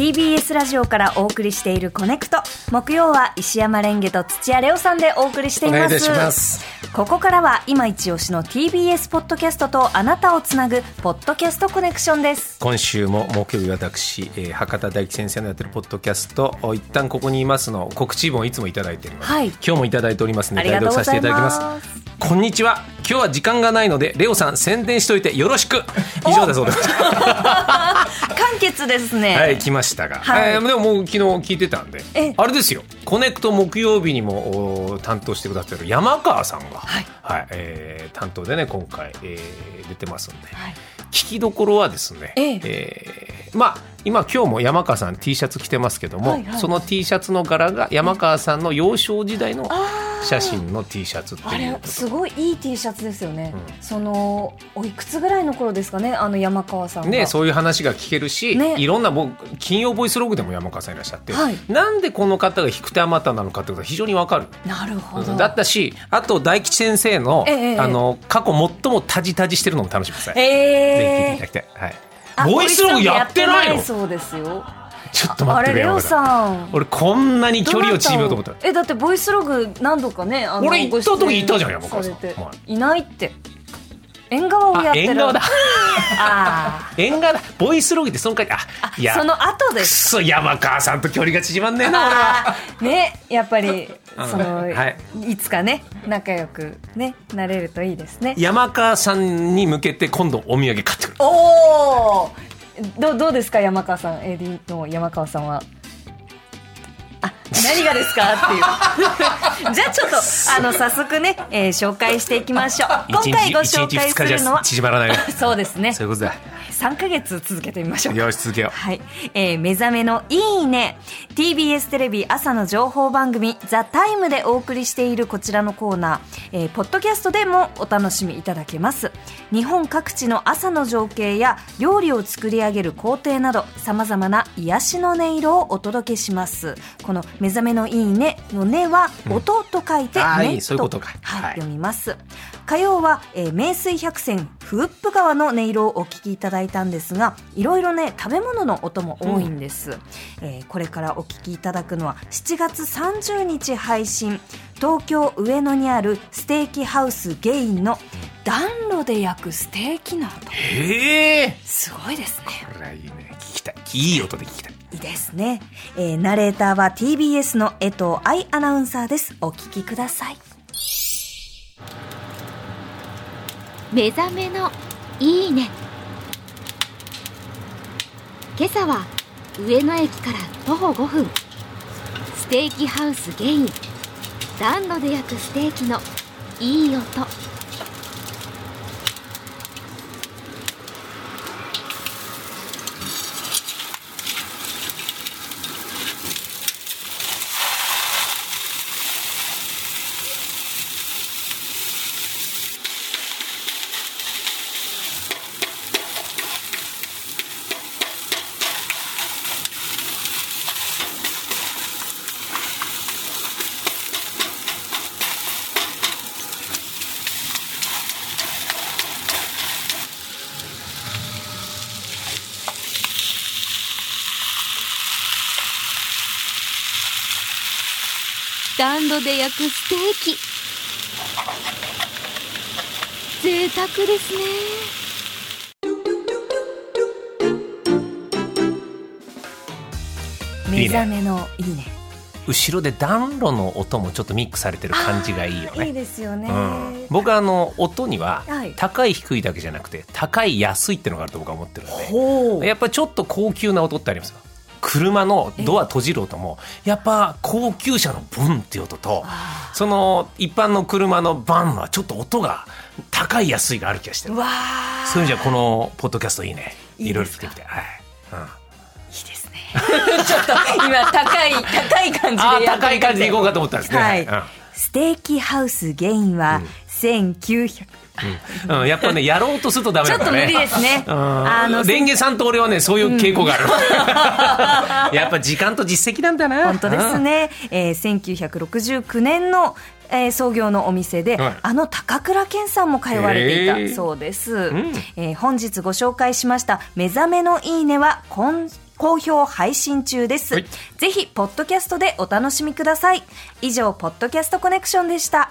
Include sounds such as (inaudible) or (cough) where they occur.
TBS ラジオからお送りしているコネクト。木曜は石山レンゲと土屋レオさんでお送りしています。お願いいたします。ここからは今一押しの TBS ポッドキャストとあなたをつなぐポッドキャストコネクションです。今週も木曜日私、えー博多大吉先生のやってるポッドキャスト。お一旦ここにいますの告知文をいつもいただいているはい。今日もいただいておりますので代読させていただきます。こんにちは今日は時間がないのでレオさん宣伝しといてよろしく。以上だそうです。(laughs) 簡潔ですね、はい来ましたが、はい。えーでももう昨日聞いてたんでえ。あれですよ。コネクト木曜日にもお担当してくださってる山川さんが、はいえー担当でね今回、えー出てますんで、はい。聞きどころはですね、ええ。えーまあ今今日も山川さん T シャツ着てますけども、はいはい。その T シャツの柄が山川さんの幼少時代の写真の T シャツっていうすごいいい T シャツですよね、うん。そのおいくつぐらいの頃ですかねあの山川さんが。ね、そういう話が聞けるし、ね。いろんなもう金曜ボイスログでも山川さんいらっしゃって、はい。なんでこの方が引く手あまたなのかってことが非常にわかる。なるほど。だったしあと大吉先生の,、ええええ。あの過去最もタジタジしてるのも楽しみです、ぜひ聞いていえただきたい、はい、あボイスログやってないの？そうですよ。ちょっと待ってあれレオさん。俺こんなに距離を縮めようと思った。えだってボイスログ何度かねあの俺行った時ご出演いたじゃん山川さん。いないって縁側をやあってる。縁側だ。(laughs) あ縁側だ。ボイスログってその回あいや。ーその後でくすそ山川さんと距離が縮まんねえな。俺はねやっぱりうん。その、はい。い、つかね仲良くねなれるといいですね。山川さんに向けて今度お土産買ってくる。おおどうどうですか山川さん？AD の山川さんは。あ何がですかっていう。(laughs) じゃあちょっとあの早速ね、えー紹介していきましょう。今回ご紹介するのは縮まらないね (laughs) そうですね。そういうことだ。3ヶ月続けてみましょう。よし続けよう。はい、えー目覚めのいいね。TBS テレビ朝の情報番組「ザタイムでお送りしているこちらのコーナー、えーポッドキャストでもお楽しみいただけます。日本各地の朝の情景や料理を作り上げる工程などさまざまな癒しの音色をお届けします。この「目覚めのいいね」の「ね」は音と書いて「ねあーいいそういうことか。はいはい。読みます。火曜は、えー名水百選フーップ川の音色をお聞きいただいたんですがいろいろね食べ物の音も多いんです、えーこれからお聞きいただくのは7月30日配信東京上野にあるステーキハウスゲインの暖炉で焼くステーキなどへえ。すごいですね。これはいいね。聞きたい。いい音で聞きたい。いいですね、えーナレーターは TBS の江藤愛アナウンサーです。お聞きください。目覚めのいいね。今朝は上野駅から徒歩5分。ステーキハウスゲイン暖炉で焼くステーキのいい音。暖炉で焼くステーキ。贅沢ですね。目覚めのいいね。後ろで暖炉の音もちょっとミックスされてる感じがいいよいいねですよね、うん、僕はあの音にははい。高い低いだけじゃなくて高い安いってのがあると僕は思ってるんで。やっぱりちょっと高級な音ってありますよ車のドア閉じる音もやっぱ高級車のブンっていう音とその一般の車のバンはちょっと音が高い安いがある気がしてる。そういう意味じゃこのポッドキャストいいね。いろいろ聞いてみて。はい、うん。いいですね。(laughs) ちょっと今高い、高い感じでや高い感じでいこうかと思ったんですね。はい。うん。ステーキハウスゲインは1900、うん、やっぱね、やろうとするとダメちょっとだからね。無理ですね。うん。あの、レンゲさんと俺はね、そういう傾向がある。(laughs) やっぱ時間と実績なんだな。本当ですね。えー、1969年の、えー創業のお店で、はい。あの高倉健さんも通われていたそうです、ん。えー本日ご紹介しました「目覚めのいいね」は好評配信中です、はい。ぜひポッドキャストでお楽しみください。以上ポッドキャストコネクションでした